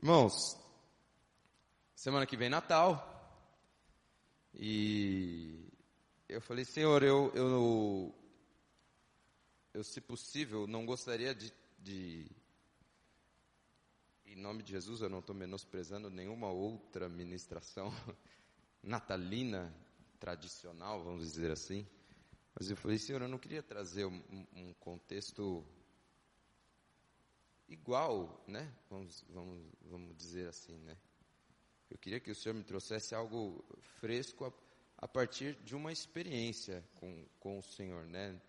Irmãos, semana que vem Natal. E eu falei, Senhor, eu, eu, eu se possível, não gostaria de, de em nome de Jesus, eu não estou menosprezando nenhuma outra ministração natalina tradicional, vamos dizer assim. Mas eu falei, Senhor, eu não queria trazer um, um contexto igual, né? Vamos, vamos, vamos dizer assim, né? Eu queria que o Senhor me trouxesse algo fresco a, a partir de uma experiência com, com o Senhor, né?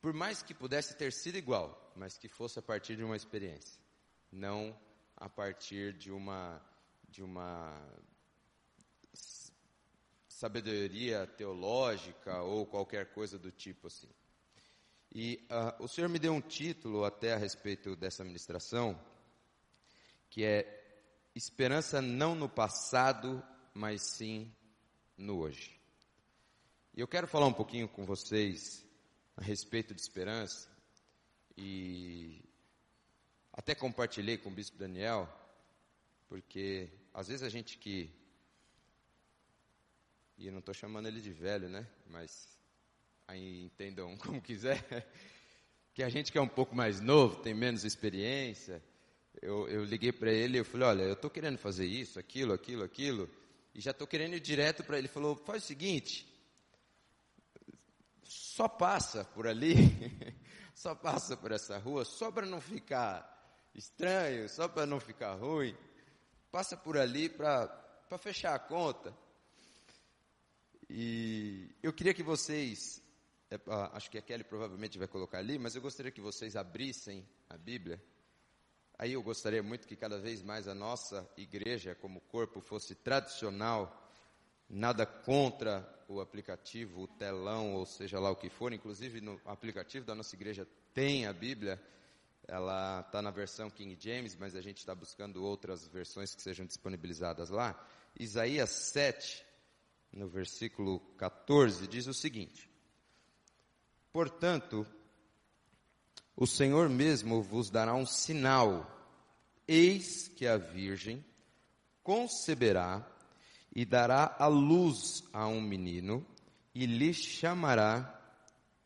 Por mais que pudesse ter sido igual, mas que fosse a partir de uma experiência, não a partir de uma de uma sabedoria teológica ou qualquer coisa do tipo assim. E uh, o Senhor me deu um título até a respeito dessa ministração, que é Esperança não no passado, mas sim no hoje. E eu quero falar um pouquinho com vocês a respeito de esperança e até compartilhei com o bispo Daniel, porque às vezes a gente que e eu não estou chamando ele de velho, né? Mas aí entendam como quiser, que a gente que é um pouco mais novo, tem menos experiência, eu, eu liguei para ele e falei, olha, eu estou querendo fazer isso, aquilo, aquilo, aquilo, e já estou querendo ir direto para ele. Ele falou, faz o seguinte, só passa por ali, só passa por essa rua, só para não ficar estranho, só para não ficar ruim, passa por ali para fechar a conta. E eu queria que vocês é, acho que a Kelly provavelmente vai colocar ali, mas eu gostaria que vocês abrissem a Bíblia. Aí eu gostaria muito que cada vez mais a nossa igreja, como corpo, fosse tradicional, nada contra o aplicativo, o telão, ou seja lá o que for. Inclusive no aplicativo da nossa igreja tem a Bíblia, ela está na versão King James, mas a gente está buscando outras versões que sejam disponibilizadas lá. Isaías 7, no versículo 14, diz o seguinte: Portanto, o Senhor mesmo vos dará um sinal: eis que a Virgem conceberá e dará a luz a um menino e lhe chamará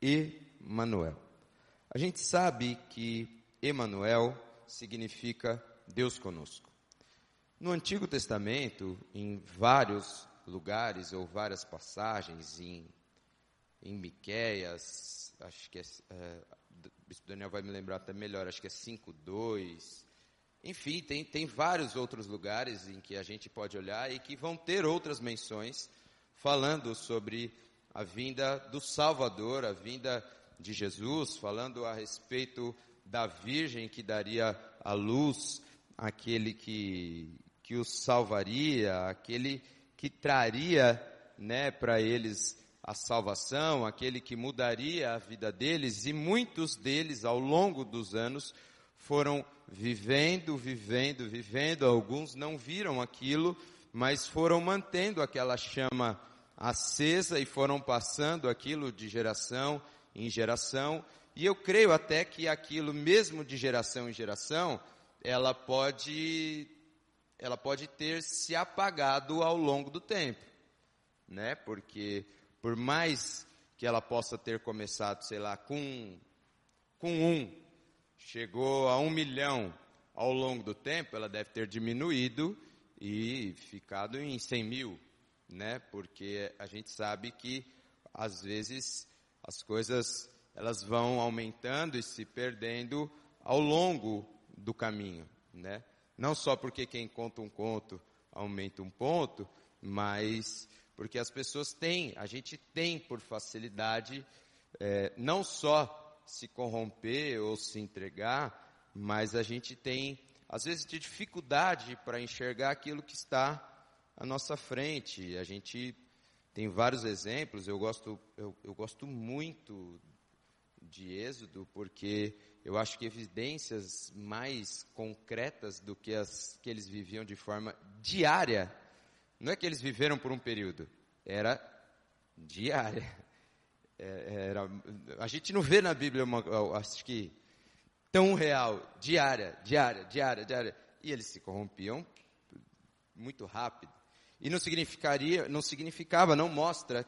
Emanuel. A gente sabe que Emanuel significa Deus conosco. No Antigo Testamento, em vários lugares ou várias passagens, em em Miqueias, acho que é, é, Daniel vai me lembrar até melhor, acho que é 5.2. Enfim, tem, tem vários outros lugares em que a gente pode olhar e que vão ter outras menções falando sobre a vinda do Salvador, a vinda de Jesus, falando a respeito da Virgem que daria a luz aquele que, que os salvaria, aquele que traria né, para eles a salvação, aquele que mudaria a vida deles, e muitos deles, ao longo dos anos, foram vivendo, vivendo, vivendo. Alguns não viram aquilo, mas foram mantendo aquela chama acesa e foram passando aquilo de geração em geração. E eu creio até que aquilo, mesmo de geração em geração, ela pode, ela pode ter se apagado ao longo do tempo, né? Porque por mais que ela possa ter começado, sei lá, com, com um, chegou a um milhão ao longo do tempo, ela deve ter diminuído e ficado em 100 mil, né? Porque a gente sabe que às vezes as coisas elas vão aumentando e se perdendo ao longo do caminho, né? Não só porque quem conta um conto aumenta um ponto, mas porque as pessoas têm, a gente tem por facilidade, é, não só se corromper ou se entregar, mas a gente tem, às vezes, de dificuldade para enxergar aquilo que está à nossa frente. A gente tem vários exemplos, eu gosto, eu, eu gosto muito de Êxodo, porque eu acho que evidências mais concretas do que as que eles viviam de forma diária não é que eles viveram por um período, era diária. É, era, a gente não vê na Bíblia uma, acho que tão real, diária, diária, diária, diária. e eles se corrompiam muito rápido. E não significaria, não significava, não mostra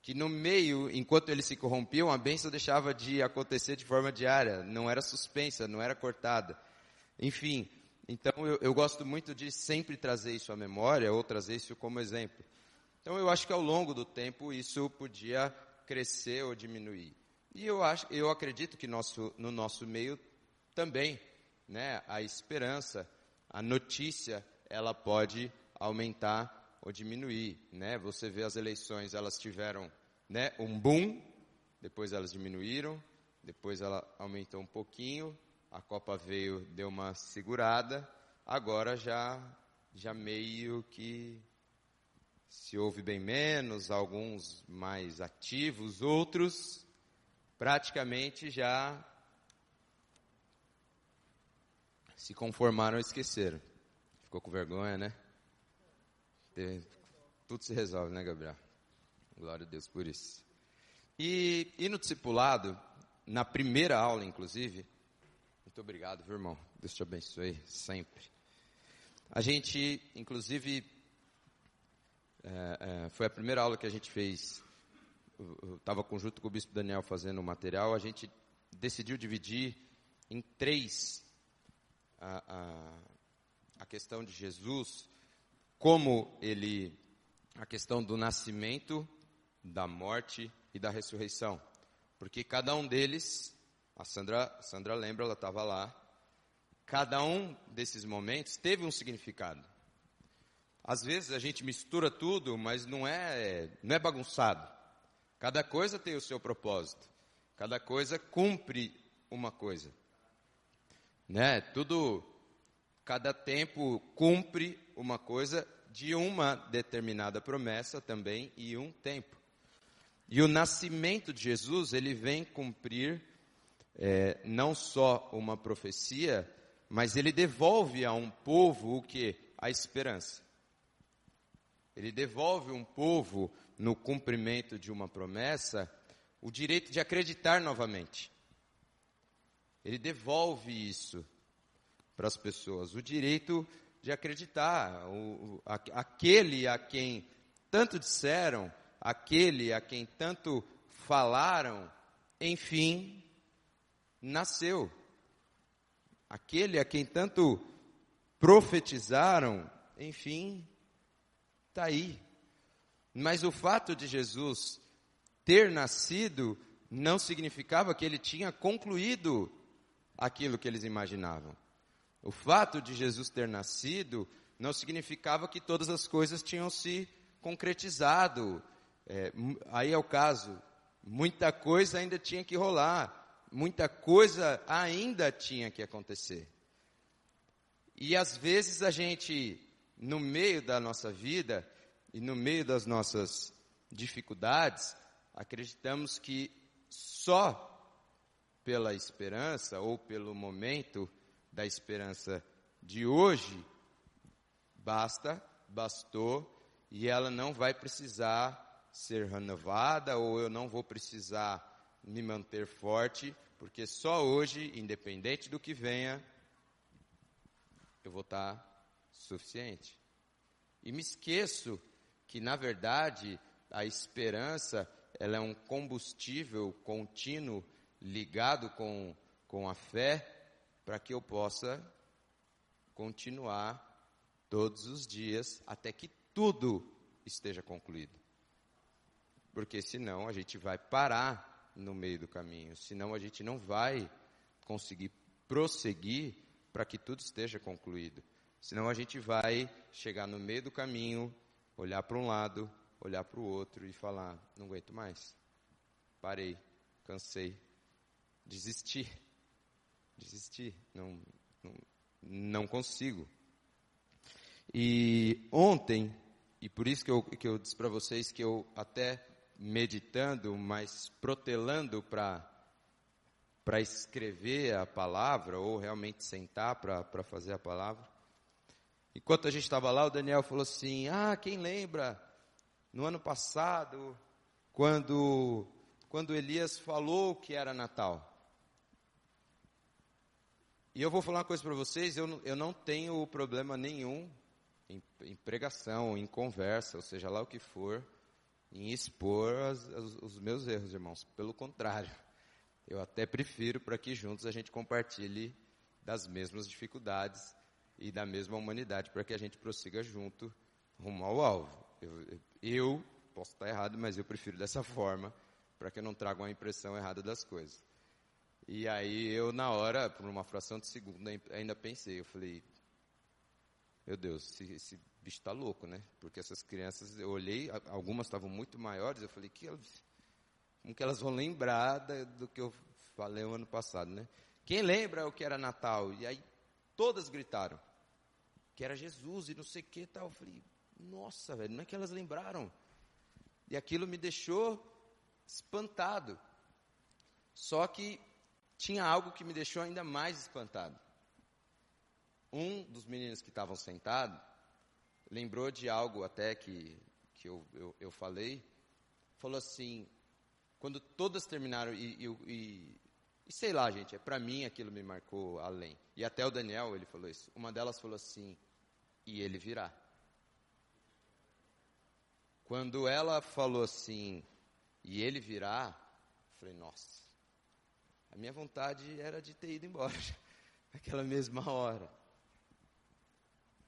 que no meio, enquanto eles se corrompiam, a bênção deixava de acontecer de forma diária, não era suspensa, não era cortada. Enfim, então eu, eu gosto muito de sempre trazer isso à memória ou trazer isso como exemplo. Então eu acho que ao longo do tempo isso podia crescer ou diminuir. E eu acho, eu acredito que nosso, no nosso meio também, né, a esperança, a notícia, ela pode aumentar ou diminuir, né? Você vê as eleições, elas tiveram, né, um boom, depois elas diminuíram, depois ela aumentou um pouquinho, a Copa veio, deu uma segurada, agora já já meio que se ouve bem menos, alguns mais ativos, outros praticamente já se conformaram e esqueceram. Ficou com vergonha, né? Tudo se resolve, né, Gabriel? Glória a Deus por isso. E, e no discipulado, na primeira aula, inclusive, muito obrigado, viu, irmão? Deus te abençoe sempre. A gente, inclusive, é, é, foi a primeira aula que a gente fez. Estava junto com o Bispo Daniel fazendo o material. A gente decidiu dividir em três a, a, a questão de Jesus como ele, a questão do nascimento, da morte e da ressurreição. Porque cada um deles, a Sandra, a Sandra lembra, ela estava lá, cada um desses momentos teve um significado. Às vezes a gente mistura tudo, mas não é, não é bagunçado. Cada coisa tem o seu propósito. Cada coisa cumpre uma coisa. Né? Tudo, cada tempo cumpre uma coisa de uma determinada promessa também e um tempo. E o nascimento de Jesus, ele vem cumprir é, não só uma profecia, mas ele devolve a um povo o que? A esperança. Ele devolve um povo no cumprimento de uma promessa o direito de acreditar novamente. Ele devolve isso para as pessoas, o direito de acreditar. O, o, aquele a quem tanto disseram, aquele a quem tanto falaram, enfim, nasceu. Aquele a quem tanto profetizaram, enfim, está aí. Mas o fato de Jesus ter nascido não significava que ele tinha concluído aquilo que eles imaginavam. O fato de Jesus ter nascido não significava que todas as coisas tinham se concretizado. É, aí é o caso, muita coisa ainda tinha que rolar, muita coisa ainda tinha que acontecer. E às vezes a gente, no meio da nossa vida e no meio das nossas dificuldades, acreditamos que só pela esperança ou pelo momento da esperança de hoje, basta, bastou, e ela não vai precisar ser renovada, ou eu não vou precisar me manter forte, porque só hoje, independente do que venha, eu vou estar suficiente. E me esqueço que, na verdade, a esperança ela é um combustível contínuo ligado com, com a fé para que eu possa continuar todos os dias até que tudo esteja concluído. Porque senão a gente vai parar no meio do caminho, senão a gente não vai conseguir prosseguir para que tudo esteja concluído. Senão a gente vai chegar no meio do caminho, olhar para um lado, olhar para o outro e falar: não aguento mais. Parei, cansei, desisti desistir, não, não, não consigo. E ontem, e por isso que eu, que eu disse para vocês que eu até meditando, mas protelando para para escrever a palavra, ou realmente sentar para fazer a palavra. Enquanto a gente estava lá, o Daniel falou assim: Ah, quem lembra no ano passado, quando, quando Elias falou que era Natal? E eu vou falar uma coisa para vocês, eu, eu não tenho problema nenhum em, em pregação, em conversa, ou seja lá o que for, em expor as- as- os meus erros, irmãos. Pelo contrário, eu até prefiro para que juntos a gente compartilhe das mesmas dificuldades e da mesma humanidade, para que a gente prossiga junto rumo ao alvo. Eu, eu posso estar errado, mas eu prefiro dessa forma, para que eu não traga uma impressão errada das coisas. E aí eu, na hora, por uma fração de segundo, ai- ainda pensei, eu falei, meu Deus, esse, bicho está louco, né? Porque essas crianças, eu olhei, algumas estavam muito maiores, eu falei, que elas, como que elas vão lembrar do que eu falei o ano passado, né? Quem lembra o que era Natal? E aí todas gritaram que era Jesus e não sei o que tal. Eu falei, nossa, velho, não é que elas lembraram. E aquilo me deixou espantado. Só que tinha algo que me deixou ainda mais espantado. Um dos meninos que estavam sentados lembrou de algo até que, que eu, eu, eu falei. Falou assim, quando todas terminaram, e, e, e, e sei lá, gente, é para mim aquilo me marcou além. E até o Daniel, ele falou isso. Uma delas falou assim, e ele virá. Quando ela falou assim, e ele virá, eu falei, nossa, a minha vontade era de ter ido embora, naquela mesma hora.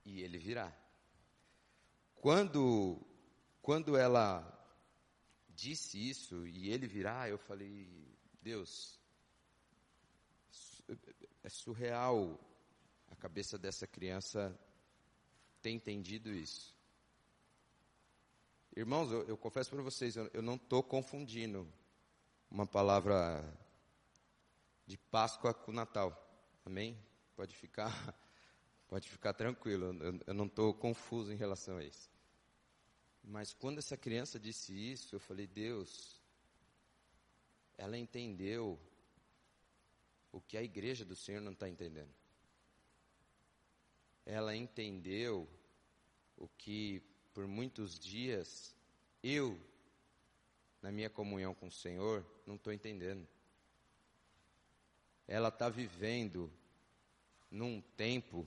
E ele virá. Quando, quando ela disse isso e ele virá, eu falei, Deus, é surreal a cabeça dessa criança ter entendido isso. Irmãos, eu, eu confesso para vocês, eu, eu não estou confundindo uma palavra de Páscoa com Natal. Amém? Pode ficar, pode ficar tranquilo. Eu, eu não estou confuso em relação a isso. Mas quando essa criança disse isso, eu falei, Deus, ela entendeu o que a igreja do Senhor não está entendendo. Ela entendeu o que por muitos dias eu, na minha comunhão com o Senhor, não estou entendendo. Ela está vivendo num tempo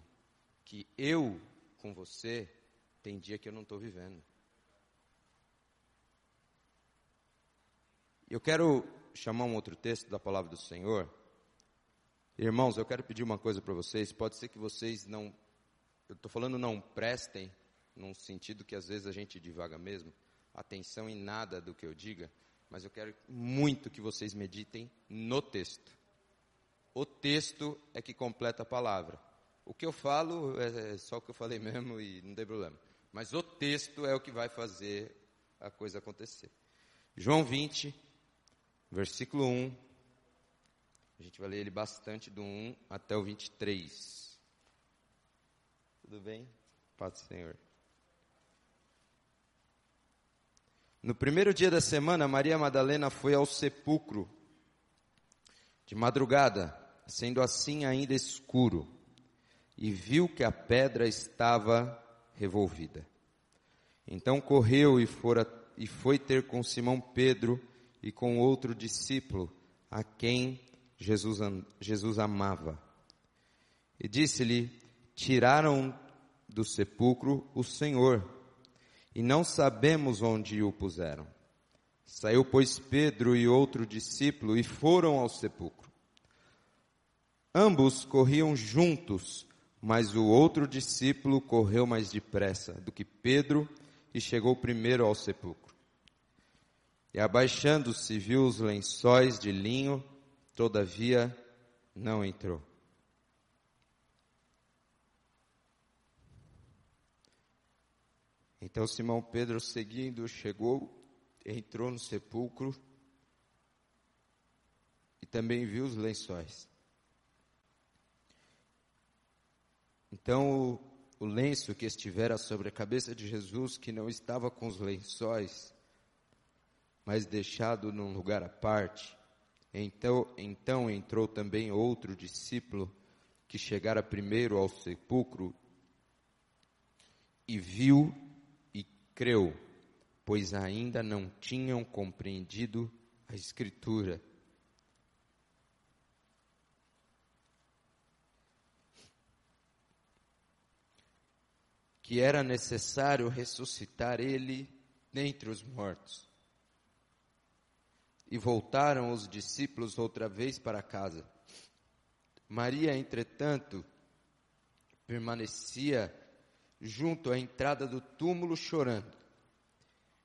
que eu, com você, tem dia que eu não estou vivendo. Eu quero chamar um outro texto da palavra do Senhor. Irmãos, eu quero pedir uma coisa para vocês. Pode ser que vocês não. Eu estou falando não prestem, num sentido que às vezes a gente divaga mesmo, atenção em nada do que eu diga, mas eu quero muito que vocês meditem no texto. O texto é que completa a palavra. O que eu falo é só o que eu falei mesmo e não tem problema. Mas o texto é o que vai fazer a coisa acontecer. João 20, versículo 1. A gente vai ler ele bastante do 1 até o 23. Tudo bem? Paz do Senhor. No primeiro dia da semana, Maria Madalena foi ao sepulcro de madrugada, sendo assim ainda escuro, e viu que a pedra estava revolvida. Então correu e, fora, e foi ter com Simão Pedro e com outro discípulo, a quem Jesus, Jesus amava. E disse-lhe: Tiraram do sepulcro o Senhor, e não sabemos onde o puseram. Saiu, pois, Pedro e outro discípulo e foram ao sepulcro. Ambos corriam juntos, mas o outro discípulo correu mais depressa do que Pedro e chegou primeiro ao sepulcro. E abaixando-se, viu os lençóis de linho, todavia não entrou. Então Simão Pedro, seguindo, chegou, entrou no sepulcro e também viu os lençóis. Então o, o lenço que estivera sobre a cabeça de Jesus, que não estava com os lençóis, mas deixado num lugar à parte. Então, então entrou também outro discípulo que chegara primeiro ao sepulcro e viu e creu, pois ainda não tinham compreendido a Escritura. Que era necessário ressuscitar ele dentre os mortos. E voltaram os discípulos outra vez para casa. Maria, entretanto, permanecia junto à entrada do túmulo chorando.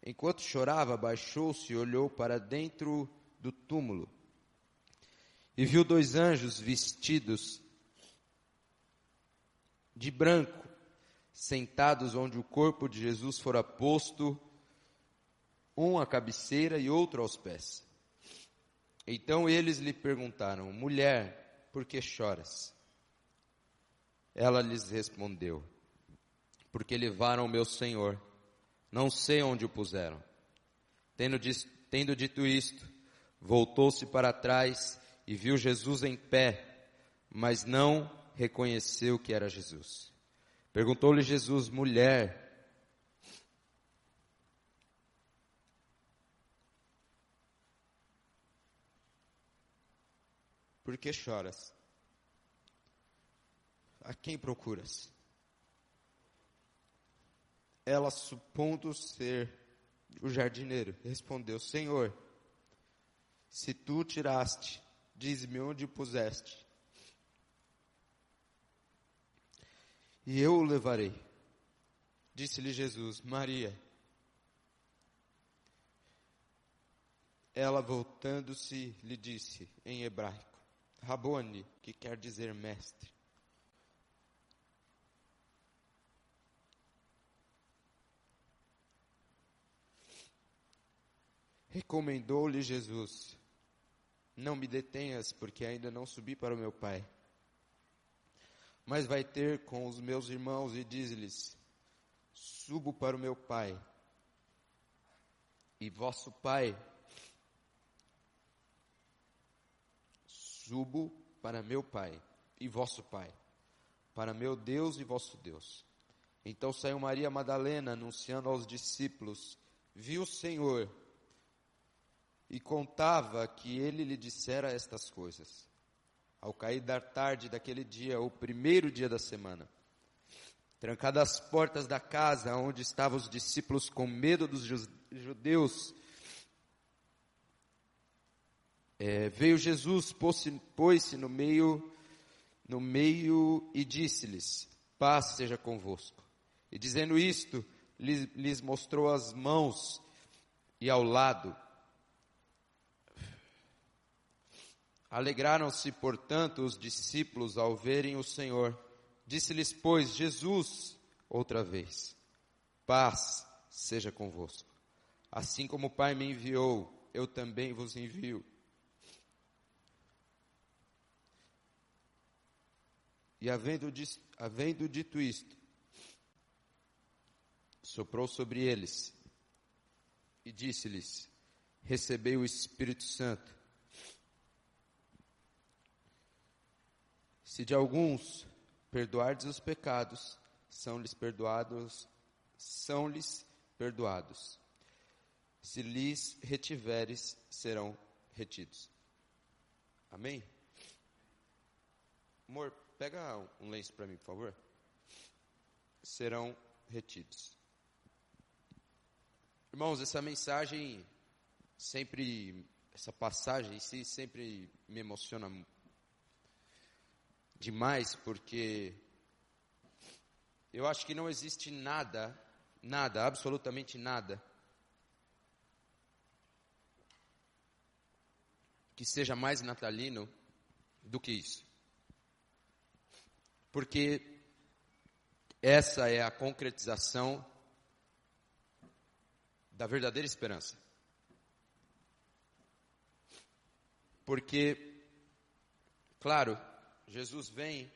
Enquanto chorava, baixou-se e olhou para dentro do túmulo e viu dois anjos vestidos de branco, sentados onde o corpo de Jesus fora posto, um à cabeceira e outro aos pés. Então eles lhe perguntaram: Mulher, por que choras? Ela lhes respondeu: Porque levaram o meu Senhor, não sei onde o puseram. Tendo, tendo dito isto, voltou-se para trás e viu Jesus em pé, mas não reconheceu que era Jesus. Perguntou-lhe Jesus, mulher, por que choras? A quem procuras? Ela, supondo ser o jardineiro, respondeu: Senhor, se tu tiraste diz-me onde puseste. E eu o levarei. Disse-lhe Jesus, Maria. Ela voltando-se lhe disse em hebraico, Rabone, que quer dizer mestre. Recomendou-lhe Jesus, não me detenhas, porque ainda não subi para o meu pai. Mas vai ter com os meus irmãos e diz-lhes: Subo para o meu pai e vosso pai. Subo para meu pai e vosso pai, para meu Deus e vosso Deus. Então saiu Maria Madalena anunciando aos discípulos: Viu o Senhor e contava que ele lhe dissera estas coisas. Ao cair da tarde daquele dia, o primeiro dia da semana, trancadas as portas da casa onde estavam os discípulos com medo dos judeus, é, veio Jesus, pôs-se no meio, no meio e disse-lhes: Paz seja convosco. E dizendo isto, lhes, lhes mostrou as mãos e ao lado. Alegraram-se, portanto, os discípulos ao verem o Senhor. Disse-lhes, pois, Jesus, outra vez: Paz seja convosco. Assim como o Pai me enviou, eu também vos envio. E havendo, havendo dito isto, soprou sobre eles e disse-lhes: Recebei o Espírito Santo. Se de alguns perdoardes os pecados, são-lhes perdoados, são-lhes perdoados. Se lhes retiveres, serão retidos. Amém? Amor, pega um lenço para mim, por favor. Serão retidos. Irmãos, essa mensagem sempre, essa passagem em si sempre me emociona demais, porque eu acho que não existe nada, nada, absolutamente nada, que seja mais natalino do que isso. Porque essa é a concretização da verdadeira esperança. Porque, claro, Jesus vem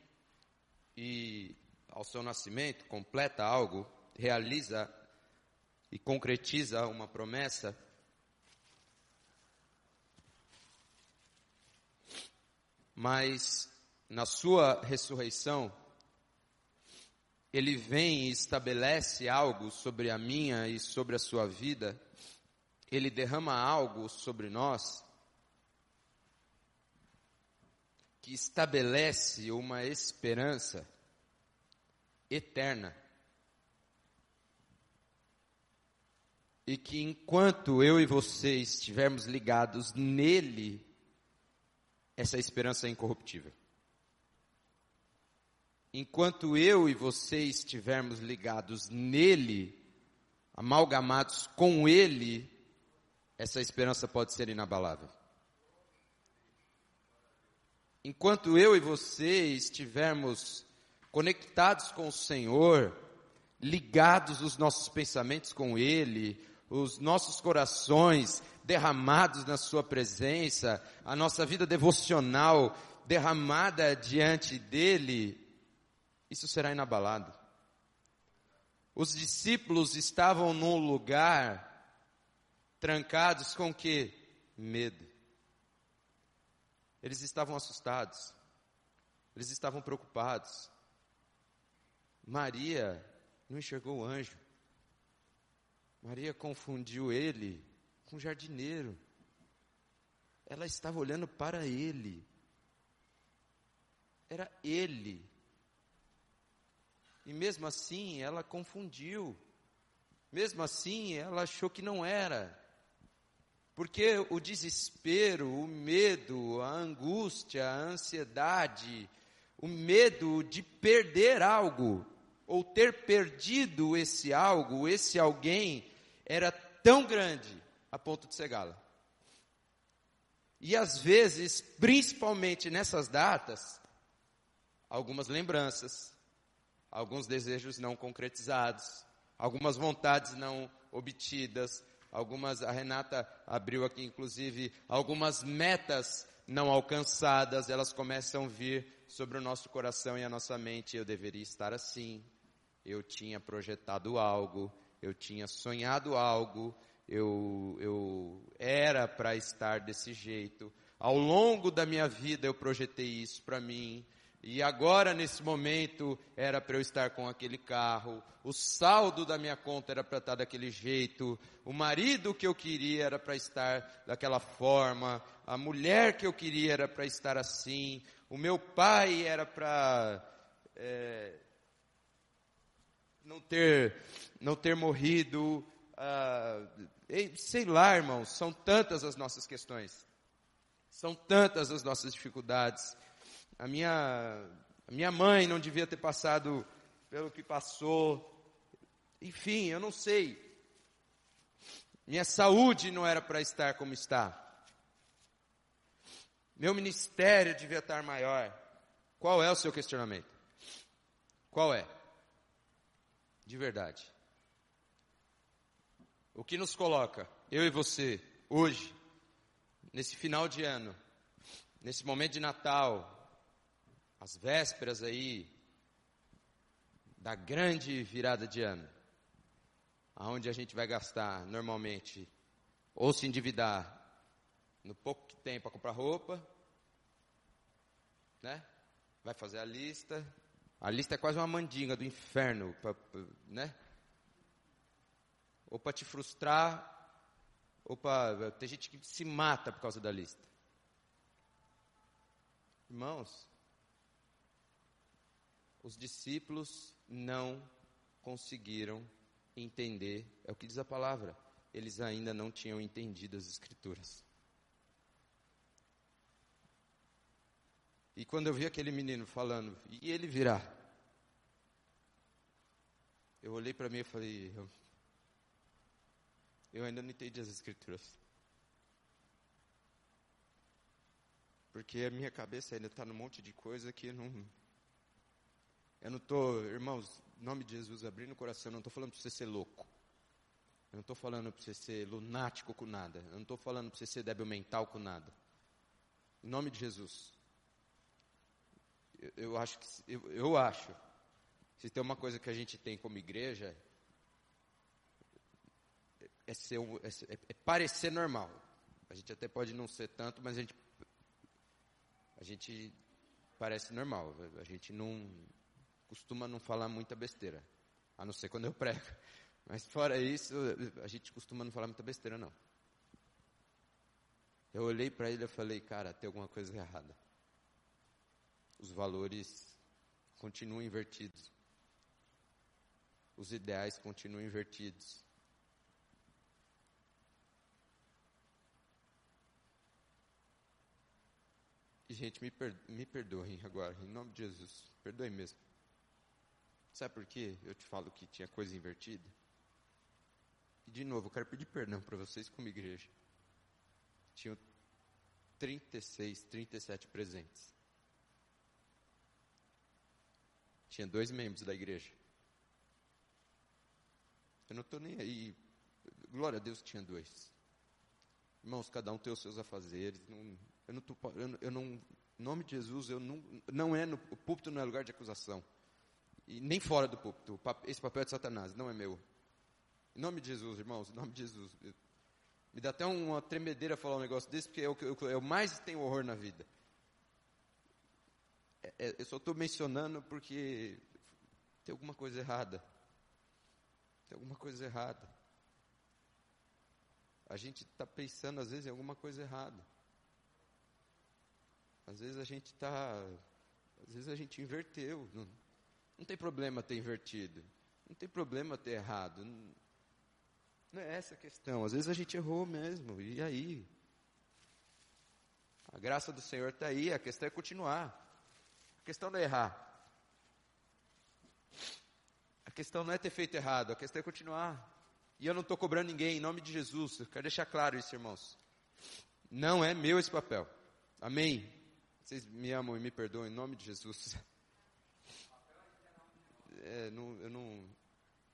e, ao seu nascimento, completa algo, realiza e concretiza uma promessa. Mas, na sua ressurreição, ele vem e estabelece algo sobre a minha e sobre a sua vida, ele derrama algo sobre nós que estabelece uma esperança eterna e que enquanto eu e você estivermos ligados nele, essa esperança é incorruptível. Enquanto eu e você estivermos ligados nele, amalgamados com ele, essa esperança pode ser inabalável. Enquanto eu e você estivermos conectados com o Senhor, ligados os nossos pensamentos com Ele, os nossos corações derramados na Sua presença, a nossa vida devocional derramada diante dEle, isso será inabalado. Os discípulos estavam num lugar trancados com que? Medo. Eles estavam assustados. Eles estavam preocupados. Maria não enxergou o anjo. Maria confundiu ele com o jardineiro. Ela estava olhando para ele. Era ele. E mesmo assim ela confundiu. Mesmo assim ela achou que não era. Porque o desespero, o medo, a angústia, a ansiedade, o medo de perder algo, ou ter perdido esse algo, esse alguém, era tão grande a ponto de cegá-la. E às vezes, principalmente nessas datas, algumas lembranças, alguns desejos não concretizados, algumas vontades não obtidas, algumas, a Renata abriu aqui inclusive, algumas metas não alcançadas, elas começam a vir sobre o nosso coração e a nossa mente. Eu deveria estar assim, eu tinha projetado algo, eu tinha sonhado algo, eu, eu era para estar desse jeito. Ao longo da minha vida eu projetei isso para mim. E agora, nesse momento, era para eu estar com aquele carro, o saldo da minha conta era para estar daquele jeito, o marido que eu queria era para estar daquela forma, a mulher que eu queria era para estar assim, o meu pai era para é, não ter não ter morrido, ah, sei lá, irmãos, são tantas as nossas questões, são tantas as nossas dificuldades a minha, a minha mãe não devia ter passado pelo que passou. Enfim, eu não sei. Minha saúde não era para estar como está. Meu ministério devia estar maior. Qual é o seu questionamento? Qual é? De verdade. O que nos coloca, eu e você, hoje, nesse final de ano, nesse momento de Natal, as vésperas aí da grande virada de ano, aonde a gente vai gastar normalmente ou se endividar no pouco que tem para comprar roupa, né? Vai fazer a lista. A lista é quase uma mandinga do inferno, pra, né? Ou para te frustrar, ou para tem gente que se mata por causa da lista. Irmãos, os discípulos não conseguiram entender, é o que diz a palavra, eles ainda não tinham entendido as Escrituras. E quando eu vi aquele menino falando, e ele virá? Eu olhei para mim e falei, eu, eu ainda não entendi as Escrituras. Porque a minha cabeça ainda está num monte de coisa que não, eu não estou, irmãos, em nome de Jesus, abrindo o coração, eu não estou falando para você ser louco. Eu não estou falando para você ser lunático com nada. Eu não estou falando para você ser débil mental com nada. Em nome de Jesus. Eu, eu acho que, eu, eu acho, se tem uma coisa que a gente tem como igreja, é, ser, é, é, é parecer normal. A gente até pode não ser tanto, mas a gente, a gente parece normal. A gente não, costuma não falar muita besteira, a não ser quando eu prego. Mas fora isso, a gente costuma não falar muita besteira, não. Eu olhei para ele e falei, cara, tem alguma coisa errada. Os valores continuam invertidos. Os ideais continuam invertidos. E, gente, me, per me perdoem agora, em nome de Jesus. Perdoem mesmo. Sabe por quê? Eu te falo que tinha coisa invertida. E de novo, eu quero pedir perdão para vocês como igreja. Tinham 36, 37 presentes. Tinha dois membros da igreja. Eu não estou nem aí. Glória a Deus tinha dois. Irmãos, cada um tem os seus afazeres. Não, eu não, tô, eu, eu não, em nome de Jesus, eu não, não é no, o púlpito não é lugar de acusação. E nem fora do púlpito. Esse papel é de Satanás, não é meu. Em nome de Jesus, irmãos, em nome de Jesus. Me dá até uma tremedeira falar um negócio desse, porque é o que eu, eu mais tenho horror na vida. É, é, eu só estou mencionando porque tem alguma coisa errada. Tem alguma coisa errada. A gente está pensando, às vezes, em alguma coisa errada. Às vezes a gente está. Às vezes a gente inverteu. Não, não tem problema ter invertido. Não tem problema ter errado. Não, é essa a questão. Às vezes a gente errou mesmo. E aí? A graça do Senhor está aí. A questão é continuar. A questão não é errar. A questão não é ter feito errado. A questão é continuar. E eu não estou cobrando ninguém, em nome de Jesus. Eu quero deixar claro isso, irmãos. Não é meu esse papel. Amém? Vocês me amam e me perdoam em nome de Jesus. É, não, eu não,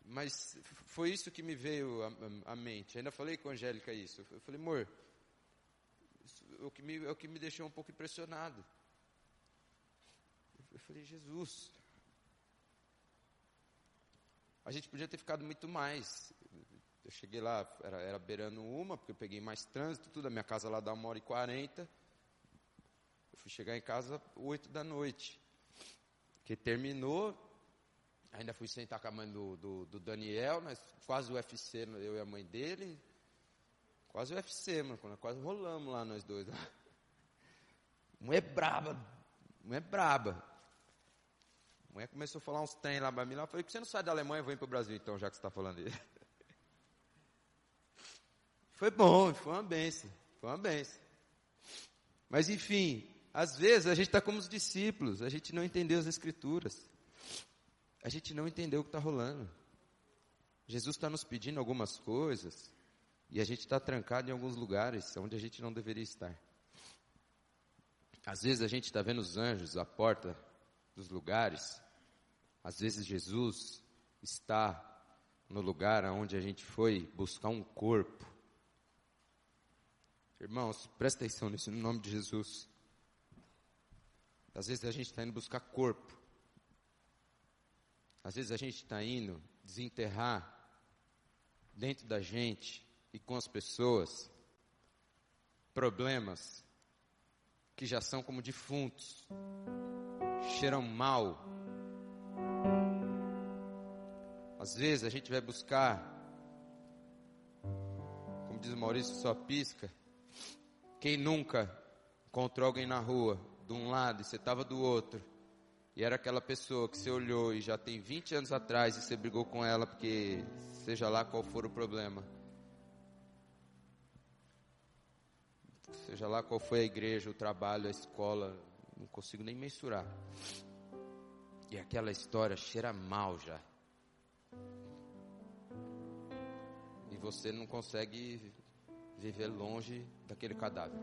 mas foi isso que me veio à, mente. Ainda falei com a Angélica isso. Eu falei, amor, é, o que me, é o que me deixou um pouco impressionado. Eu falei, Jesus. A gente podia ter ficado muito mais. Eu cheguei lá, era, era beirando uma, porque eu peguei mais trânsito, tudo. A minha casa lá dá uma hora e quarenta. Eu fui chegar em casa oito da noite. Que terminou, Ainda fui sentar com a mãe do, do, do Daniel, nós, quase o UFC, eu e a mãe dele. Quase o UFC, mano. Quase rolamos lá nós dois. Mulher braba. Mulher braba. Mulher começou a falar uns trem lá pra mim. Lá, eu falei, que você não sai da Alemanha, eu vou ir pro Brasil então, já que você está falando dele. Foi bom, foi uma benção. Foi uma benção. Mas enfim, às vezes a gente está como os discípulos, a gente não entendeu as escrituras a gente não entendeu o que está rolando. Jesus está nos pedindo algumas coisas e a gente está trancado em alguns lugares onde a gente não deveria estar. Às vezes a gente está vendo os anjos à porta dos lugares, às vezes Jesus está no lugar onde a gente foi buscar um corpo. Irmãos, presta atenção nisso, no nome de Jesus. Às vezes a gente está indo buscar corpo. Às vezes a gente está indo desenterrar dentro da gente e com as pessoas problemas que já são como defuntos, cheiram mal. Às vezes a gente vai buscar, como diz o Maurício, só pisca. Quem nunca encontrou alguém na rua, de um lado e você estava do outro, e era aquela pessoa que você olhou e já tem 20 anos atrás e você brigou com ela porque seja lá qual for o problema. Seja lá qual foi a igreja, o trabalho, a escola, não consigo nem mensurar. E aquela história cheira mal já. E você não consegue viver longe daquele cadáver.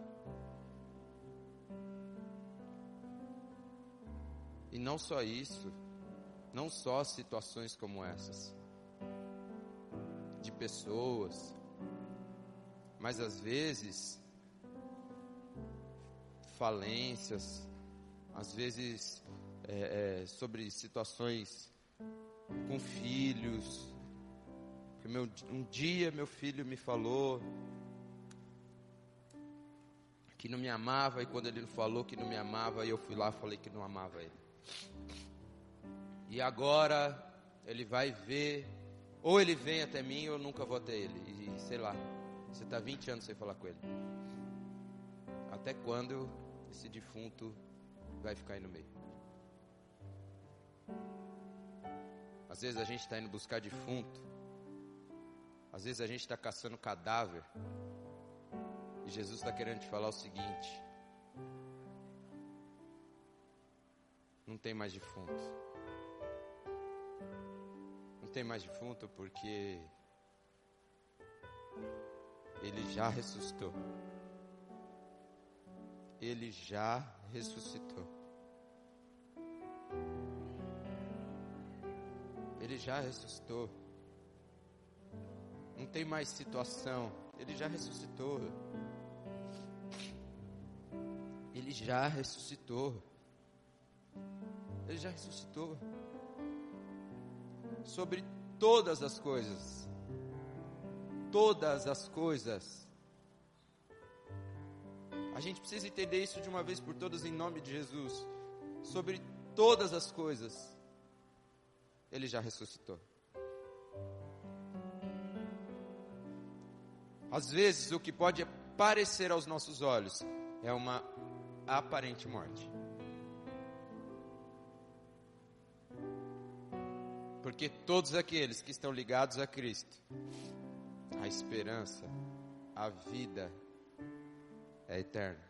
E não só isso, não só situações como essas, de pessoas, mas às vezes falências, às vezes é, é, sobre situações com filhos. Meu, um dia meu filho me falou que não me amava, e quando ele falou que não me amava, eu fui lá e falei que não amava ele. E agora ele vai ver, ou ele vem até mim, ou eu nunca vou até ele. E sei lá, você está 20 anos sem falar com ele. Até quando esse defunto vai ficar aí no meio? Às vezes a gente está indo buscar defunto. Às vezes a gente está caçando cadáver. E Jesus está querendo te falar o seguinte: Não tem mais defunto. Não tem mais defunto porque ele já ressuscitou. Ele já ressuscitou. Ele já ressuscitou. Não tem mais situação. Ele já ressuscitou. Ele já ressuscitou. Ele já ressuscitou. Sobre todas as coisas. Todas as coisas. A gente precisa entender isso de uma vez por todas em nome de Jesus. Sobre todas as coisas. Ele já ressuscitou. Às vezes, o que pode parecer aos nossos olhos é uma aparente morte. Porque todos aqueles que estão ligados a Cristo, a esperança, a vida é eterna.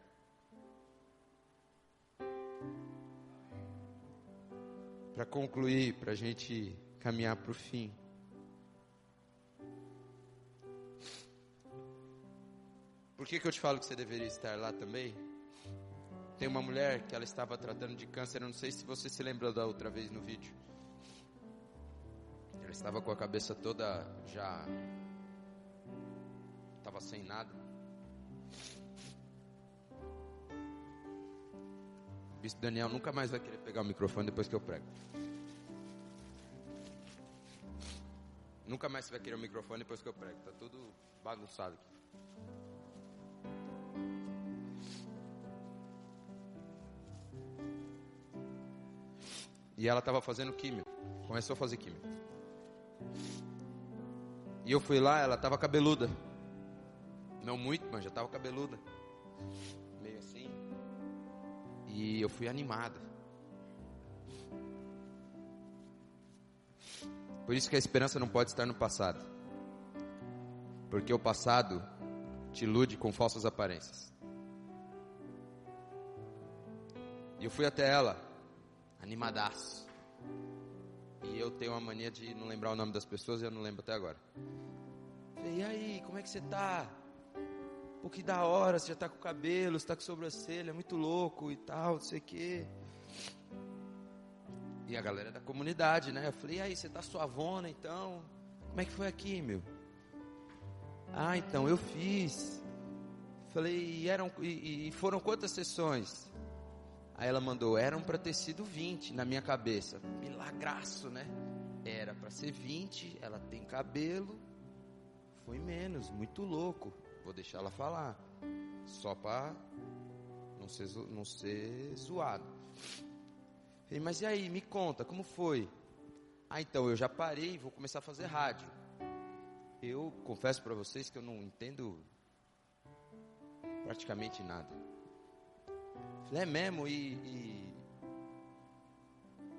Para concluir, para a gente caminhar para o fim. Por que, que eu te falo que você deveria estar lá também? Tem uma mulher que ela estava tratando de câncer, eu não sei se você se lembrou da outra vez no vídeo. Estava com a cabeça toda já. Estava sem nada. O bispo Daniel nunca mais vai querer pegar o microfone depois que eu prego. Nunca mais vai querer o microfone depois que eu prego. Tá tudo bagunçado aqui. E ela estava fazendo químio. Começou a fazer químio. E eu fui lá, ela estava cabeluda. Não muito, mas já estava cabeluda. Meio assim. E eu fui animada. Por isso que a esperança não pode estar no passado. Porque o passado te ilude com falsas aparências. E eu fui até ela animadaço. E eu tenho uma mania de não lembrar o nome das pessoas e eu não lembro até agora. E aí, como é que você tá? Pô, que da hora, você já tá com cabelo, você tá com sobrancelha, muito louco e tal, não sei o quê. E a galera da comunidade, né? Eu falei, e aí, você tá suavona então? Como é que foi aqui, meu? Ah, então, eu fiz. Falei, e, eram, e, e foram quantas sessões? Aí ela mandou, eram para ter sido 20 na minha cabeça. Milagraço, né? Era para ser 20, ela tem cabelo. Foi menos, muito louco. Vou deixar ela falar. Só para não ser, não ser zoado. Falei, mas e aí, me conta, como foi? Ah, então, eu já parei e vou começar a fazer rádio. Eu confesso para vocês que eu não entendo praticamente nada. Falei, é mesmo? E, e,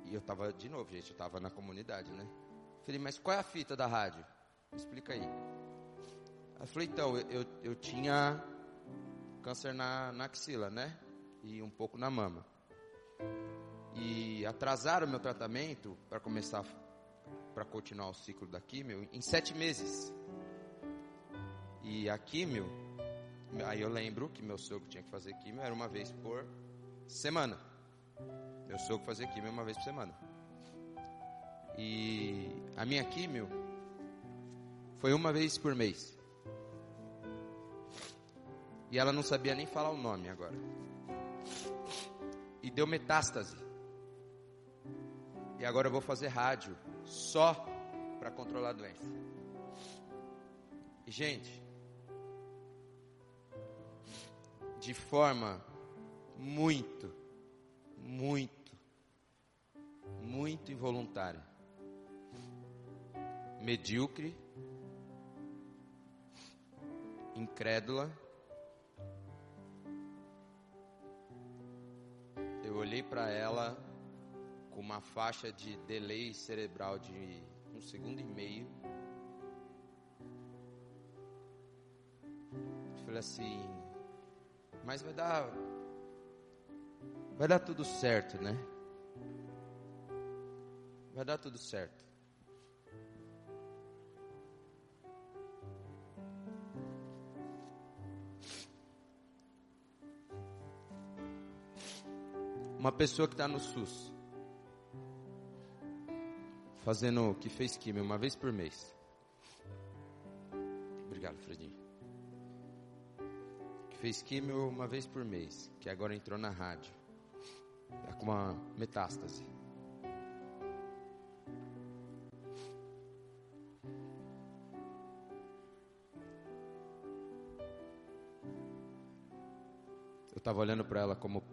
e eu tava, de novo, gente, eu tava na comunidade, né? Falei, mas qual é a fita da rádio? Me explica aí. Eu falei, então, eu, eu tinha câncer na, na axila, né? E um pouco na mama. E atrasaram meu tratamento para começar, para continuar o ciclo da químio em sete meses. E a químio Aí eu lembro que meu sogro tinha que fazer químio, era uma vez por semana. Meu sogro fazia químio uma vez por semana. E a minha químio foi uma vez por mês. E ela não sabia nem falar o nome agora. E deu metástase. E agora eu vou fazer rádio só para controlar a doença. E, gente, de forma muito, muito, muito involuntária, medíocre, incrédula. Eu olhei para ela com uma faixa de delay cerebral de um segundo e meio. Falei assim, mas vai dar vai dar tudo certo, né? vai dar tudo certo. Uma pessoa que está no SUS, fazendo, que fez químio uma vez por mês. Obrigado, Fredinho. Fez químio uma vez por mês, que agora entrou na rádio. Está com uma metástase. Eu estava olhando para ela como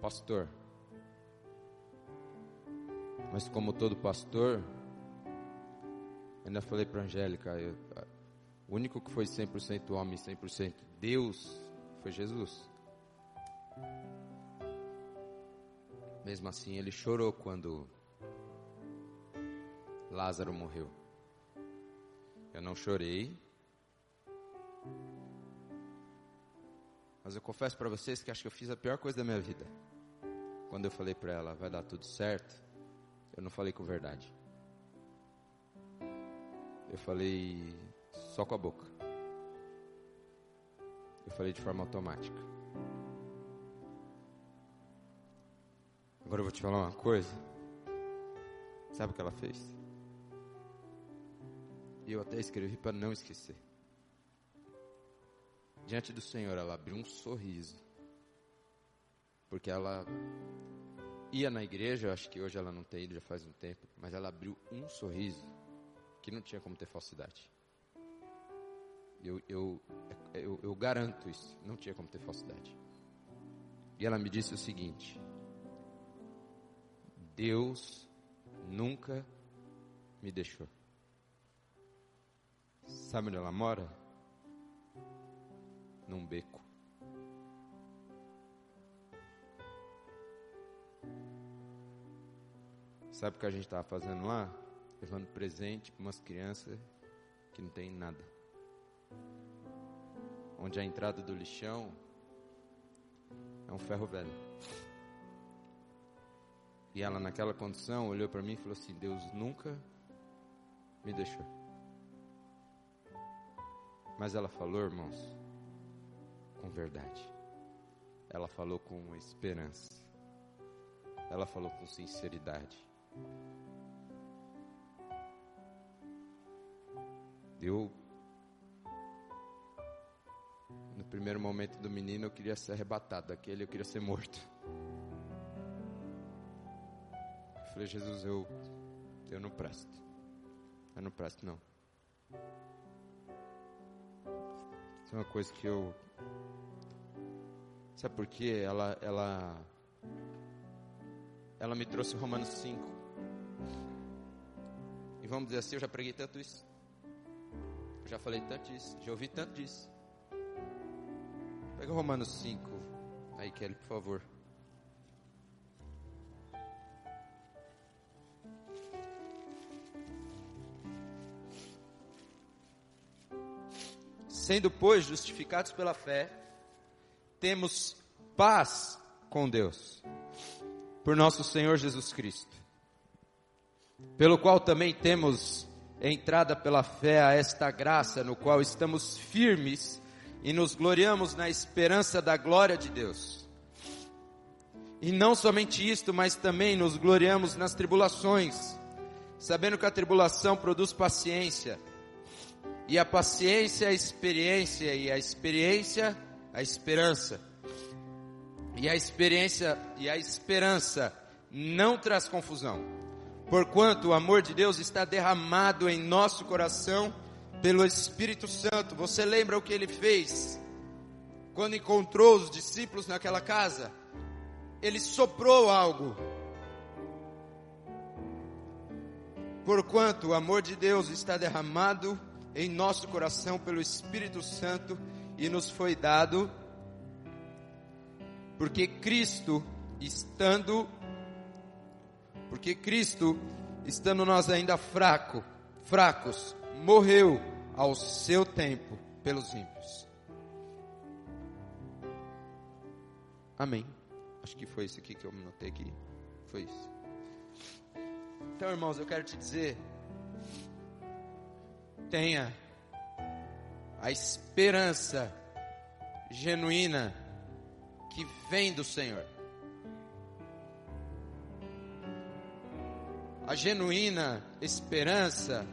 pastor. Mas como todo pastor, ainda falei para Angélica, eu, o único que foi 100% homem, 100% Deus, foi Jesus. Mesmo assim, ele chorou quando Lázaro morreu. Eu não chorei. Mas eu confesso para vocês que acho que eu fiz a pior coisa da minha vida. Quando eu falei para ela, vai dar tudo certo, eu não falei com verdade. Eu falei só com a boca. Eu falei de forma automática. Agora eu vou te falar uma coisa. Sabe o que ela fez? E eu até escrevi para não esquecer. Diante do Senhor, ela abriu um sorriso. Porque ela ia na igreja, acho que hoje ela não tem ido, já faz um tempo, mas ela abriu um sorriso que não tinha como ter falsidade. Eu, eu, eu, eu garanto isso, não tinha como ter falsidade. E ela me disse o seguinte: Deus nunca me deixou. Sabe onde ela mora? Num beco. Sabe o que a gente estava fazendo lá? Levando presente para umas crianças que não tem nada. Onde a entrada do lixão é um ferro velho. E ela, naquela condição, olhou para mim e falou assim: Deus nunca me deixou. Mas ela falou, irmãos, com verdade. Ela falou com esperança. Ela falou com sinceridade. Eu, primeiro momento do menino, eu queria ser arrebatado daquele, eu queria ser morto. falei, Jesus, eu, eu não presto. Eu não presto, não. Isso é uma coisa que eu. Sabe por quê? Ela, ela, ela me trouxe Romanos 5. E vamos dizer assim, eu já preguei tanto isso. Eu já falei tanto isso. Já ouvi tanto disso. Pega Romanos 5. Aí, Kelly, por favor. Sendo, pois, justificados pela fé, temos paz com Deus, por nosso Senhor Jesus Cristo, pelo qual também temos entrada pela fé a esta graça, no qual estamos firmes e nos gloriamos na esperança da glória de Deus. E não somente isto, mas também nos gloriamos nas tribulações, sabendo que a tribulação produz paciência e a paciência, a experiência, e a experiência, a esperança. E a experiência e a esperança não traz confusão. Porquanto o amor de Deus está derramado em nosso coração pelo Espírito Santo. Você lembra o que ele fez quando encontrou os discípulos naquela casa? Ele soprou algo. Porquanto o amor de Deus está derramado em nosso coração pelo Espírito Santo e nos foi dado, porque Cristo, estando, porque Cristo, estando nós ainda fraco, fracos, morreu ao seu tempo pelos ímpios. Amém. Acho que foi isso aqui que eu notei aqui. Foi isso. Então, irmãos, eu quero te dizer: tenha a esperança genuína que vem do Senhor. A genuína esperança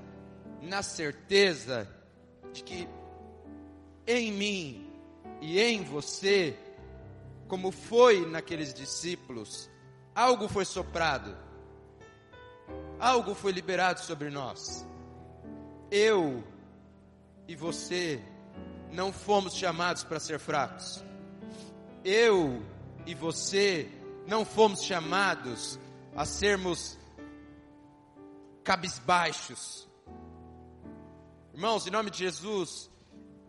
na certeza de que em mim e em você, como foi naqueles discípulos, algo foi soprado, algo foi liberado sobre nós. Eu e você não fomos chamados para ser fracos. Eu e você não fomos chamados a sermos cabisbaixos. Irmãos, em nome de Jesus,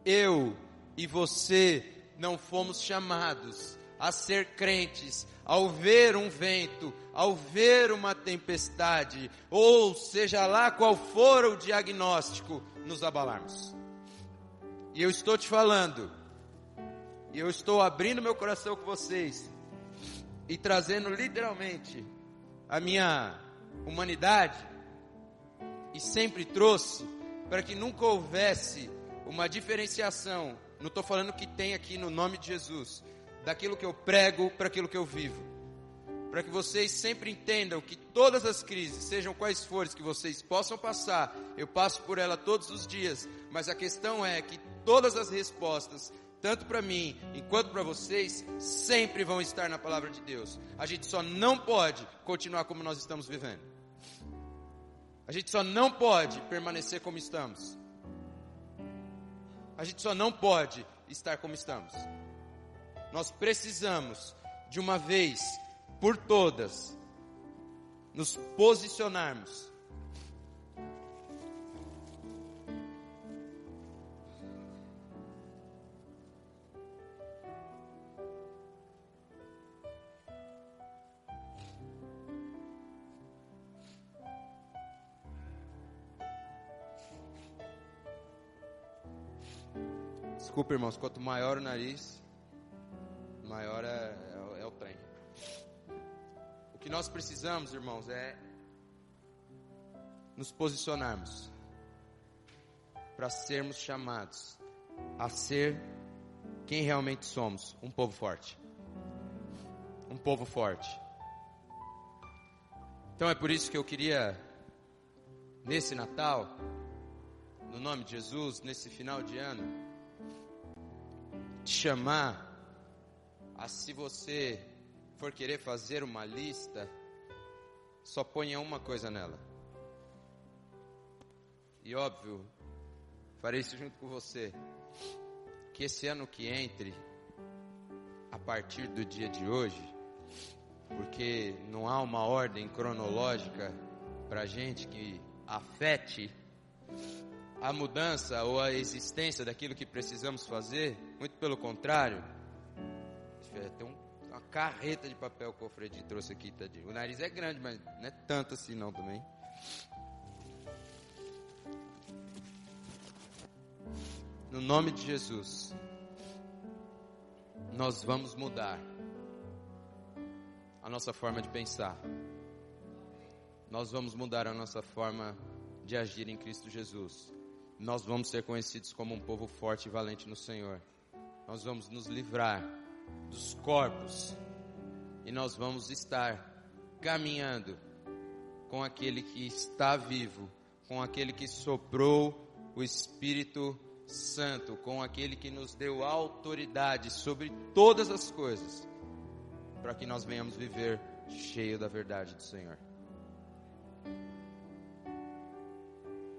eu e você não fomos chamados a ser crentes ao ver um vento, ao ver uma tempestade, ou seja lá qual for o diagnóstico, nos abalarmos. E eu estou te falando, e eu estou abrindo meu coração com vocês, e trazendo literalmente a minha humanidade, e sempre trouxe, para que nunca houvesse uma diferenciação, não estou falando que tem aqui no nome de Jesus, daquilo que eu prego para aquilo que eu vivo. Para que vocês sempre entendam que todas as crises, sejam quais forem que vocês possam passar, eu passo por ela todos os dias, mas a questão é que todas as respostas, tanto para mim enquanto para vocês, sempre vão estar na palavra de Deus. A gente só não pode continuar como nós estamos vivendo. A gente só não pode permanecer como estamos. A gente só não pode estar como estamos. Nós precisamos, de uma vez por todas, nos posicionarmos. Desculpa, irmãos, quanto maior o nariz, maior é, é, é o trem. O que nós precisamos, irmãos, é nos posicionarmos para sermos chamados a ser quem realmente somos, um povo forte. Um povo forte. Então é por isso que eu queria nesse Natal, no nome de Jesus, nesse final de ano, te chamar a se você for querer fazer uma lista, só ponha uma coisa nela. E óbvio, farei isso junto com você. Que esse ano que entre, a partir do dia de hoje, porque não há uma ordem cronológica para gente que afete a mudança ou a existência daquilo que precisamos fazer, muito pelo contrário, tem um, uma carreta de papel que o Fred trouxe aqui, tadinho. O nariz é grande, mas não é tanto assim não também. No nome de Jesus, nós vamos mudar a nossa forma de pensar. Nós vamos mudar a nossa forma de agir em Cristo Jesus. Nós vamos ser conhecidos como um povo forte e valente no Senhor. Nós vamos nos livrar dos corpos e nós vamos estar caminhando com aquele que está vivo, com aquele que soprou o Espírito Santo, com aquele que nos deu autoridade sobre todas as coisas, para que nós venhamos viver cheio da verdade do Senhor.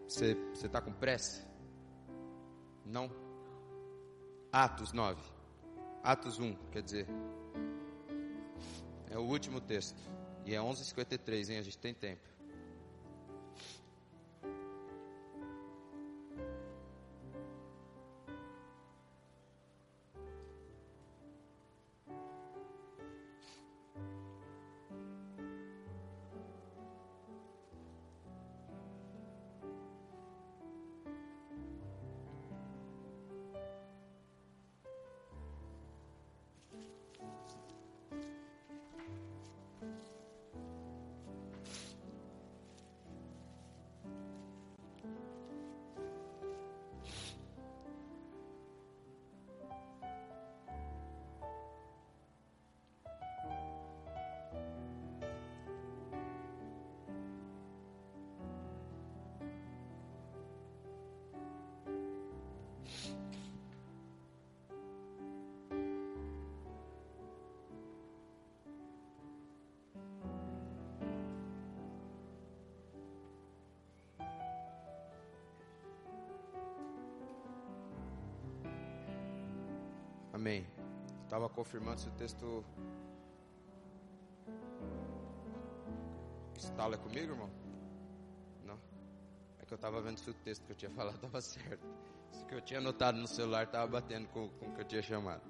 Você está com pressa? Não? Atos 9. Atos 1, quer dizer. É o último texto. E é 11h53, hein? A gente tem tempo. Confirmando se o texto. Estala é comigo, irmão? Não. É que eu estava vendo se o texto que eu tinha falado estava certo. Se que eu tinha anotado no celular estava batendo com, com o que eu tinha chamado.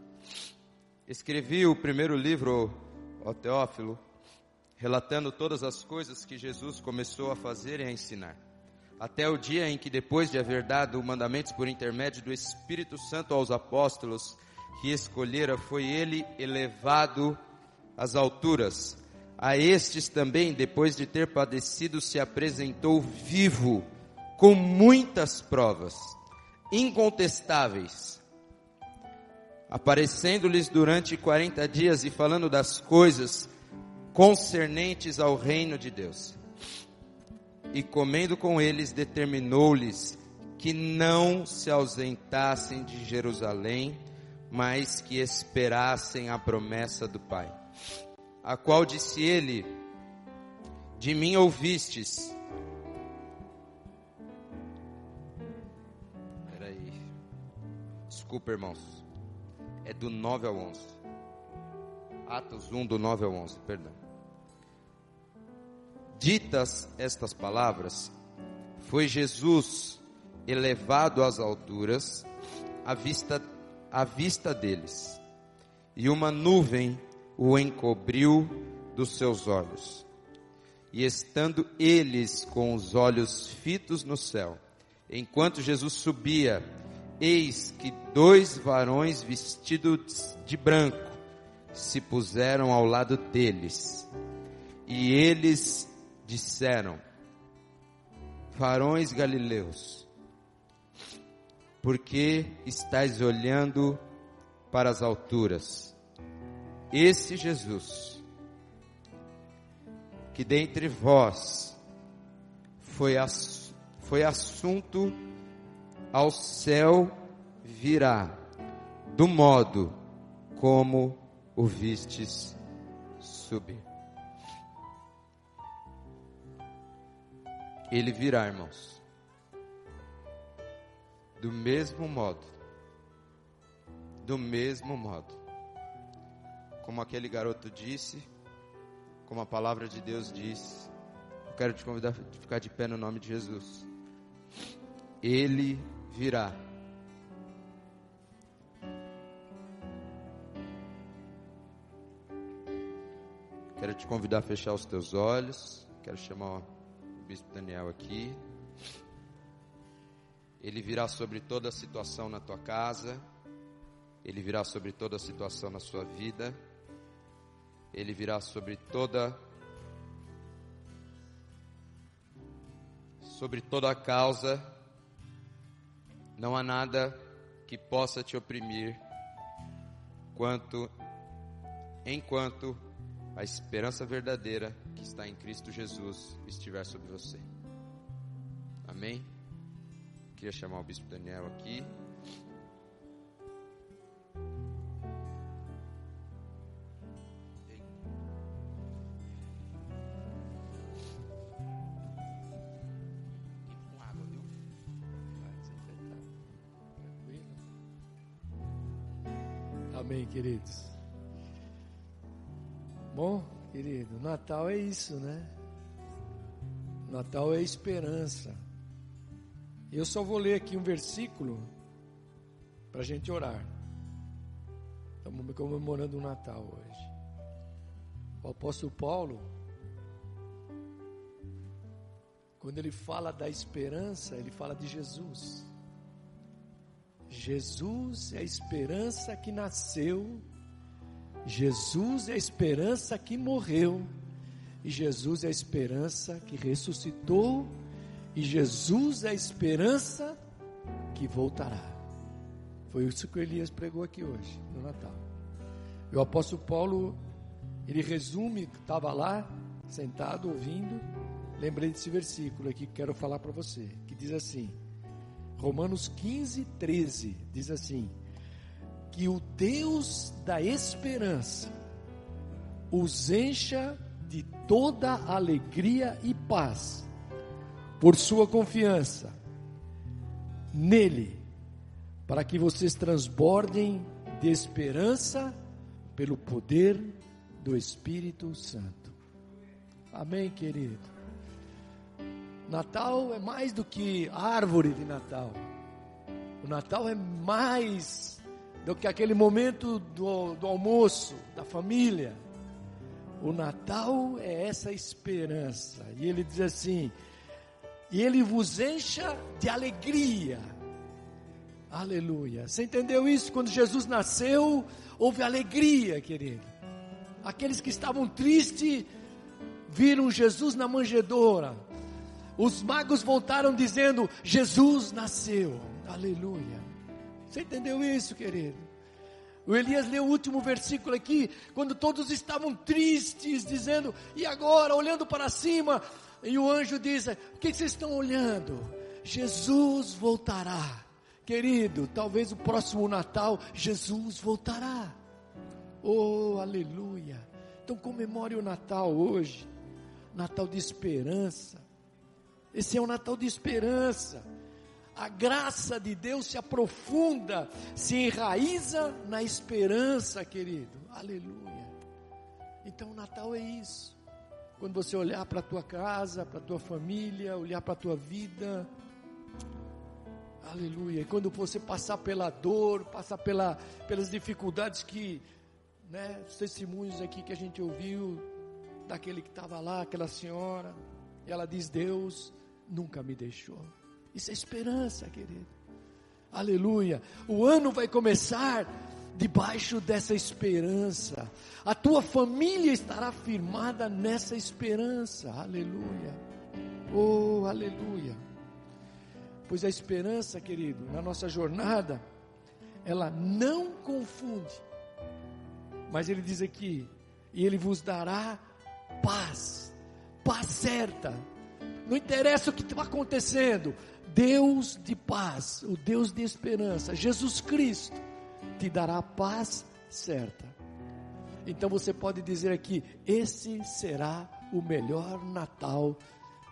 Escrevi o primeiro livro, ao Teófilo, relatando todas as coisas que Jesus começou a fazer e a ensinar. Até o dia em que, depois de haver dado mandamentos por intermédio do Espírito Santo aos apóstolos que escolhera, foi ele elevado às alturas. A estes também, depois de ter padecido, se apresentou vivo, com muitas provas, incontestáveis, aparecendo-lhes durante quarenta dias e falando das coisas concernentes ao reino de Deus. E comendo com eles, determinou-lhes que não se ausentassem de Jerusalém, mas que esperassem a promessa do Pai. A qual disse ele: De mim ouvistes. Peraí. Desculpa, irmãos. É do 9 ao 11. Atos 1, do 9 ao 11, perdão. Ditas estas palavras, foi Jesus elevado às alturas, à vista, à vista deles, e uma nuvem o encobriu dos seus olhos. E estando eles com os olhos fitos no céu, enquanto Jesus subia, eis que dois varões vestidos de branco se puseram ao lado deles. E eles disseram: Varões galileus, por que estáis olhando para as alturas? Esse Jesus, que dentre vós foi, ass, foi assunto ao céu, virá, do modo como o vistes subir. ele virá, irmãos. Do mesmo modo. Do mesmo modo. Como aquele garoto disse, como a palavra de Deus diz. Eu quero te convidar a ficar de pé no nome de Jesus. Ele virá. Quero te convidar a fechar os teus olhos. Quero chamar bispo Daniel aqui. Ele virá sobre toda a situação na tua casa. Ele virá sobre toda a situação na sua vida. Ele virá sobre toda sobre toda a causa. Não há nada que possa te oprimir quanto enquanto a esperança verdadeira que está em Cristo Jesus estiver sobre você. Amém? Queria chamar o bispo Daniel aqui. Amém, queridos. Bom, querido, Natal é isso, né? Natal é esperança. Eu só vou ler aqui um versículo para a gente orar. Estamos comemorando o Natal hoje. O apóstolo Paulo, quando ele fala da esperança, ele fala de Jesus. Jesus é a esperança que nasceu Jesus é a esperança que morreu, e Jesus é a esperança que ressuscitou, e Jesus é a esperança que voltará. Foi isso que Elias pregou aqui hoje, no Natal. E o apóstolo Paulo, ele resume, estava lá, sentado, ouvindo, lembrei desse versículo aqui que quero falar para você, que diz assim, Romanos 15, 13, diz assim, que o Deus da esperança os encha de toda alegria e paz por sua confiança nele, para que vocês transbordem de esperança pelo poder do Espírito Santo. Amém, querido? Natal é mais do que árvore de Natal. O Natal é mais do que aquele momento do, do almoço, da família. O Natal é essa esperança. E ele diz assim: e ele vos encha de alegria. Aleluia. Você entendeu isso? Quando Jesus nasceu, houve alegria, querido. Aqueles que estavam tristes viram Jesus na manjedoura. Os magos voltaram dizendo: Jesus nasceu. Aleluia. Você entendeu isso, querido? O Elias leu o último versículo aqui, quando todos estavam tristes, dizendo: E agora, olhando para cima, e o anjo diz: O que vocês estão olhando? Jesus voltará. Querido, talvez o próximo Natal, Jesus voltará. Oh, aleluia. Então comemore o Natal hoje. Natal de esperança. Esse é um Natal de esperança. A graça de Deus se aprofunda, se enraiza na esperança, querido. Aleluia. Então o Natal é isso. Quando você olhar para a tua casa, para a tua família, olhar para a tua vida, aleluia. E quando você passar pela dor, passar pela, pelas dificuldades que, né, os testemunhos aqui que a gente ouviu, daquele que estava lá, aquela senhora, e ela diz: Deus nunca me deixou. Isso é esperança, querido. Aleluia. O ano vai começar debaixo dessa esperança. A tua família estará firmada nessa esperança. Aleluia. Oh, aleluia. Pois a esperança, querido, na nossa jornada, ela não confunde. Mas ele diz aqui: e ele vos dará paz, paz certa. Não interessa o que está acontecendo, Deus de paz, o Deus de esperança, Jesus Cristo te dará a paz certa. Então você pode dizer aqui: esse será o melhor Natal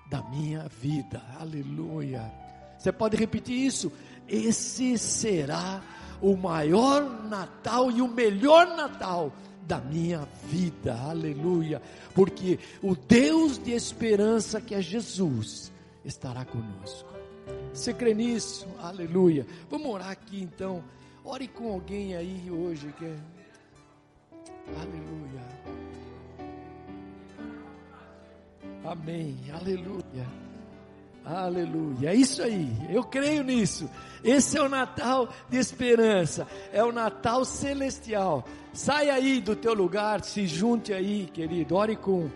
da minha vida. Aleluia. Você pode repetir isso? Esse será o maior Natal e o melhor Natal da minha vida. Aleluia. Porque o Deus de esperança que é Jesus estará conosco. Você crê nisso? Aleluia. Vamos orar aqui então. Ore com alguém aí hoje que é... Aleluia. Amém. Aleluia. Aleluia. É isso aí. Eu creio nisso. Esse é o Natal de esperança. É o Natal celestial. Sai aí do teu lugar, se junte aí, querido. Ore com,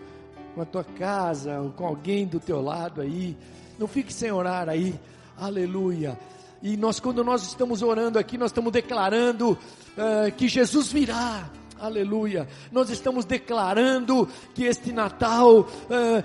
com a tua casa, ou com alguém do teu lado aí. Não fique sem orar aí. Aleluia. E nós, quando nós estamos orando aqui, nós estamos declarando uh, que Jesus virá. Aleluia. Nós estamos declarando que este Natal, uh,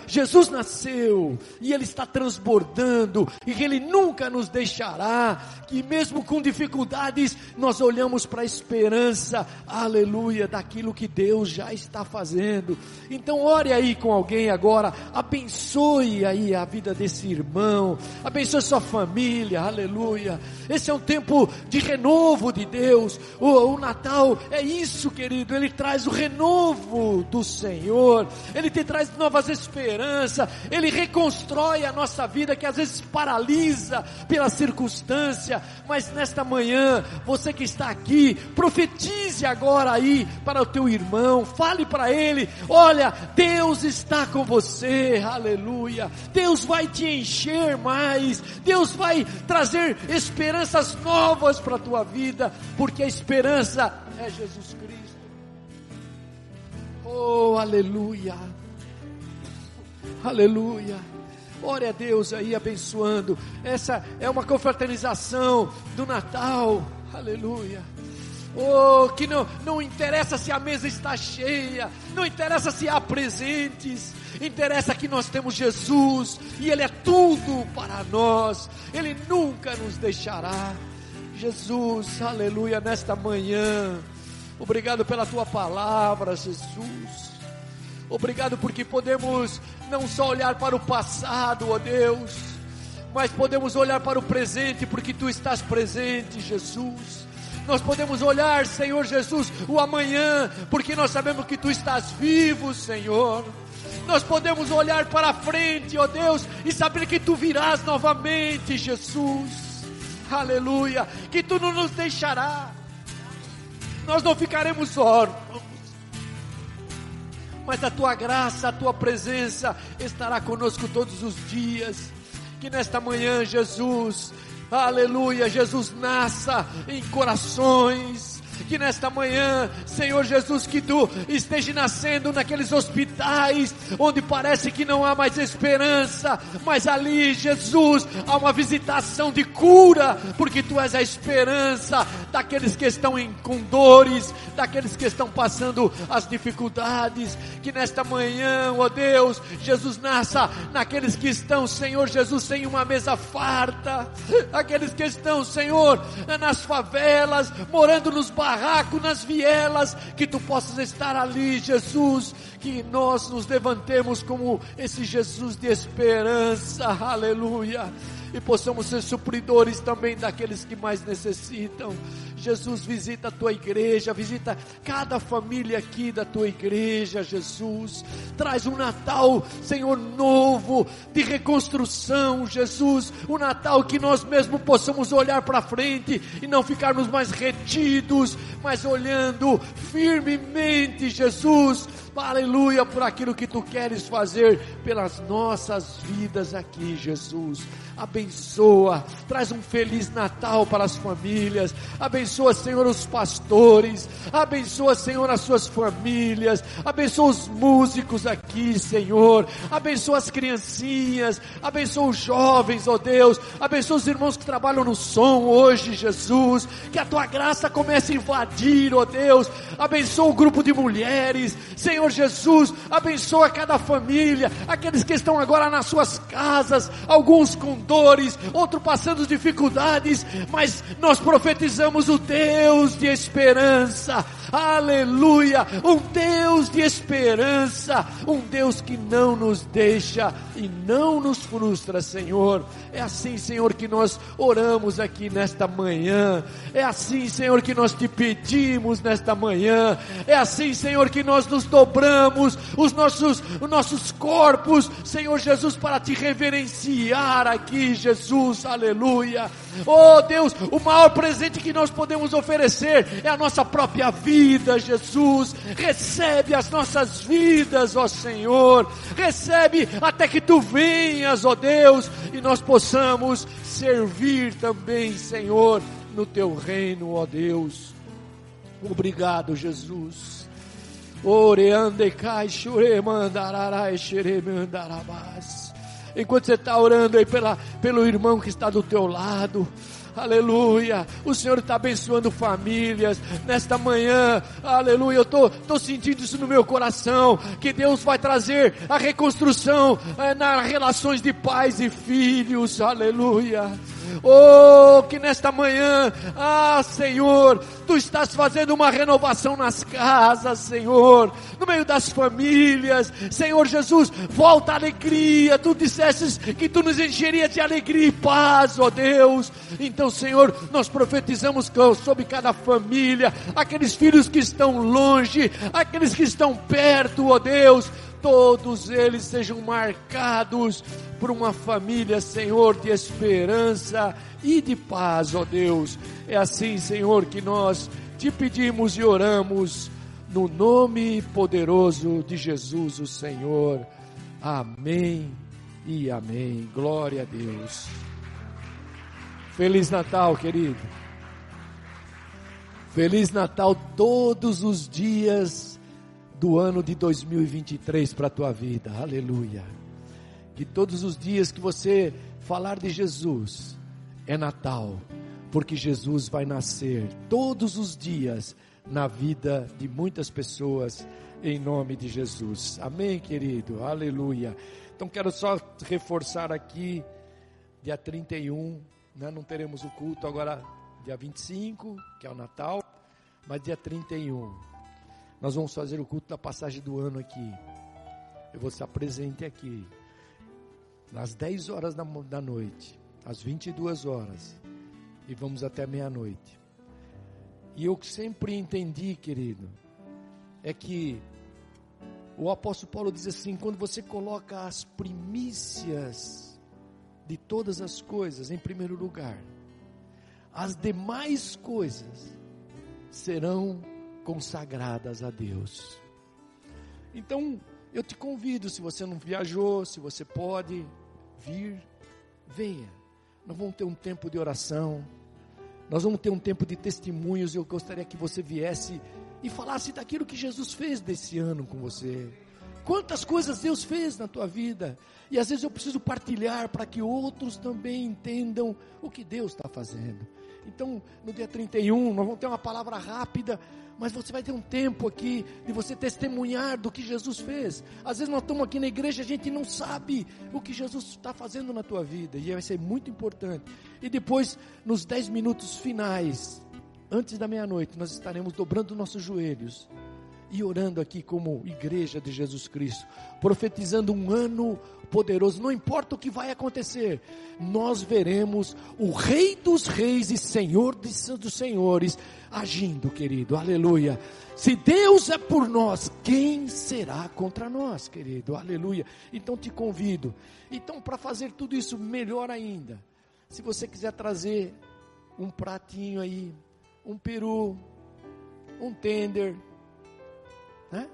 Jesus nasceu e Ele está transbordando e que Ele nunca nos deixará. Que mesmo com dificuldades, nós olhamos para a esperança, aleluia, daquilo que Deus já está fazendo. Então, ore aí com alguém agora, abençoe aí a vida desse irmão, abençoe sua família, aleluia. Esse é um tempo de renovo de Deus. O, o Natal é isso, querido Ele traz o renovo do Senhor, Ele te traz novas esperanças, Ele reconstrói a nossa vida que às vezes paralisa pela circunstância, mas nesta manhã, você que está aqui, profetize agora aí para o teu irmão, fale para ele: olha, Deus está com você, aleluia, Deus vai te encher mais, Deus vai trazer esperanças novas para a tua vida, porque a esperança é Jesus Cristo. Oh, aleluia. Aleluia. Ore a Deus aí abençoando. Essa é uma confraternização do Natal. Aleluia. Oh, que não, não interessa se a mesa está cheia, não interessa se há presentes, interessa que nós temos Jesus e Ele é tudo para nós, Ele nunca nos deixará. Jesus, aleluia, nesta manhã, Obrigado pela tua palavra, Jesus. Obrigado porque podemos não só olhar para o passado, ó Deus, mas podemos olhar para o presente porque tu estás presente, Jesus. nós podemos olhar, Senhor Jesus, o amanhã, porque nós sabemos que tu estás vivo, Senhor. Nós podemos olhar para frente, ó Deus, e saber que tu virás novamente, Jesus. Aleluia. Que tu não nos deixará. Nós não ficaremos órfãos. Mas a tua graça, a tua presença estará conosco todos os dias. Que nesta manhã, Jesus, aleluia, Jesus nasça em corações que nesta manhã, Senhor Jesus, que tu esteja nascendo naqueles hospitais onde parece que não há mais esperança, mas ali, Jesus, há uma visitação de cura, porque tu és a esperança daqueles que estão em, com dores, daqueles que estão passando as dificuldades. Que nesta manhã, ó Deus, Jesus nasça naqueles que estão, Senhor Jesus, sem uma mesa farta, aqueles que estão, Senhor, nas favelas, morando nos bairros barraco, nas vielas, que tu possas estar ali, Jesus, que nós nos levantemos como esse Jesus de esperança, aleluia e possamos ser supridores também daqueles que mais necessitam. Jesus, visita a tua igreja, visita cada família aqui da tua igreja, Jesus. Traz um Natal, Senhor, novo, de reconstrução, Jesus. Um Natal que nós mesmos possamos olhar para frente e não ficarmos mais retidos, mas olhando firmemente, Jesus. Aleluia, por aquilo que tu queres fazer pelas nossas vidas aqui, Jesus abençoa, traz um feliz Natal para as famílias, abençoa, Senhor, os pastores, abençoa, Senhor, as suas famílias, abençoa os músicos aqui, Senhor, abençoa as criancinhas, abençoa os jovens, ó Deus, abençoa os irmãos que trabalham no som hoje, Jesus, que a tua graça comece a invadir, ó Deus, abençoa o grupo de mulheres, Senhor Jesus, abençoa cada família, aqueles que estão agora nas suas casas, alguns com dores, outro passando dificuldades, mas nós profetizamos o Deus de esperança. Aleluia! Um Deus de esperança, um Deus que não nos deixa e não nos frustra, Senhor. É assim, Senhor, que nós oramos aqui nesta manhã. É assim, Senhor, que nós te pedimos nesta manhã. É assim, Senhor, que nós nos dobramos os nossos, os nossos corpos, Senhor Jesus, para te reverenciar aqui, Jesus. Aleluia. Oh Deus, o maior presente que nós podemos oferecer é a nossa própria vida, Jesus. Recebe as nossas vidas, ó Senhor. Recebe até que tu venhas, ó Deus, e nós possamos servir também, Senhor, no teu reino, ó Deus. Obrigado, Jesus. Oreande cai, chure mandararai, xere mandarabás. Enquanto você está orando aí pela, pelo irmão que está do teu lado, aleluia. O Senhor está abençoando famílias nesta manhã, aleluia. Eu estou tô, tô sentindo isso no meu coração, que Deus vai trazer a reconstrução é, nas relações de pais e filhos, aleluia. Oh, que nesta manhã, ah, Senhor, tu estás fazendo uma renovação nas casas, Senhor, no meio das famílias, Senhor Jesus, volta a alegria. Tu dissestes que tu nos encheria de alegria e paz, ó oh Deus. Então, Senhor, nós profetizamos sobre cada família, aqueles filhos que estão longe, aqueles que estão perto, ó oh Deus todos eles sejam marcados por uma família, Senhor, de esperança e de paz, ó Deus. É assim, Senhor, que nós te pedimos e oramos no nome poderoso de Jesus, o Senhor. Amém e amém. Glória a Deus. Feliz Natal, querido. Feliz Natal todos os dias do ano de 2023 para a tua vida. Aleluia. Que todos os dias que você falar de Jesus é Natal, porque Jesus vai nascer todos os dias na vida de muitas pessoas em nome de Jesus. Amém, querido. Aleluia. Então quero só reforçar aqui dia 31, né? não teremos o culto agora dia 25, que é o Natal, mas dia 31 nós vamos fazer o culto da passagem do ano aqui. Eu vou estar presente aqui. Às 10 horas da, da noite. Às 22 horas. E vamos até meia-noite. E eu sempre entendi, querido, é que o apóstolo Paulo diz assim: quando você coloca as primícias de todas as coisas em primeiro lugar, as demais coisas serão consagradas a Deus. Então, eu te convido, se você não viajou, se você pode vir, venha. Nós vamos ter um tempo de oração, nós vamos ter um tempo de testemunhos. Eu gostaria que você viesse e falasse daquilo que Jesus fez desse ano com você. Quantas coisas Deus fez na tua vida. E às vezes eu preciso partilhar para que outros também entendam o que Deus está fazendo. Então, no dia 31, nós vamos ter uma palavra rápida, mas você vai ter um tempo aqui de você testemunhar do que Jesus fez. Às vezes nós estamos aqui na igreja, a gente não sabe o que Jesus está fazendo na tua vida, e vai ser muito importante. E depois, nos 10 minutos finais, antes da meia-noite, nós estaremos dobrando nossos joelhos e orando aqui como igreja de Jesus Cristo, profetizando um ano poderoso, não importa o que vai acontecer, nós veremos o Rei dos Reis e Senhor dos Senhores agindo, querido, aleluia. Se Deus é por nós, quem será contra nós, querido, aleluia. Então te convido, então para fazer tudo isso melhor ainda, se você quiser trazer um pratinho aí, um peru, um tender, né?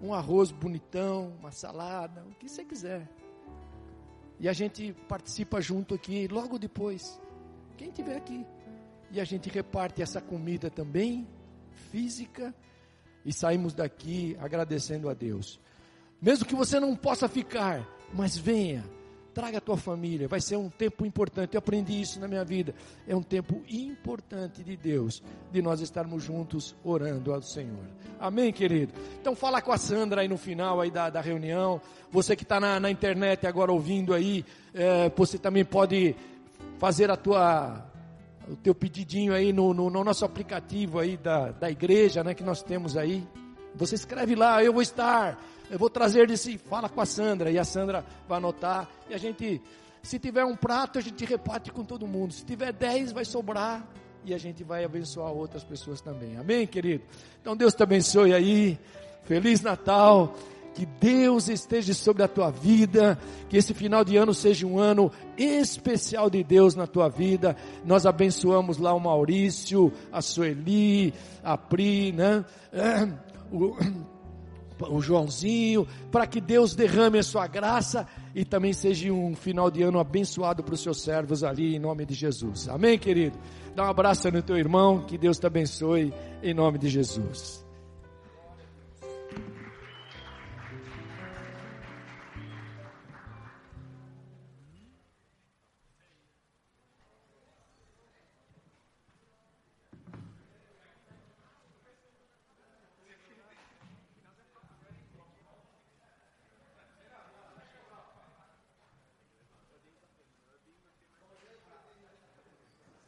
Um arroz bonitão, uma salada, o que você quiser. E a gente participa junto aqui logo depois. Quem tiver aqui. E a gente reparte essa comida também, física, e saímos daqui agradecendo a Deus. Mesmo que você não possa ficar, mas venha traga a tua família, vai ser um tempo importante. Eu aprendi isso na minha vida. É um tempo importante de Deus, de nós estarmos juntos orando ao Senhor. Amém, querido? Então fala com a Sandra aí no final aí da, da reunião. Você que está na, na, internet agora ouvindo aí, é, você também pode fazer a tua o teu pedidinho aí no, no, no nosso aplicativo aí da, da igreja, né, que nós temos aí. Você escreve lá, eu vou estar eu vou trazer desse, fala com a Sandra, e a Sandra vai anotar, e a gente, se tiver um prato, a gente reparte com todo mundo, se tiver dez, vai sobrar, e a gente vai abençoar outras pessoas também, amém, querido? Então Deus te abençoe aí, Feliz Natal, que Deus esteja sobre a tua vida, que esse final de ano seja um ano especial de Deus na tua vida. Nós abençoamos lá o Maurício, a Sueli, a Pri, né? O, o Joãozinho, para que Deus derrame a sua graça e também seja um final de ano abençoado para os seus servos ali, em nome de Jesus. Amém, querido? Dá um abraço no teu irmão, que Deus te abençoe, em nome de Jesus.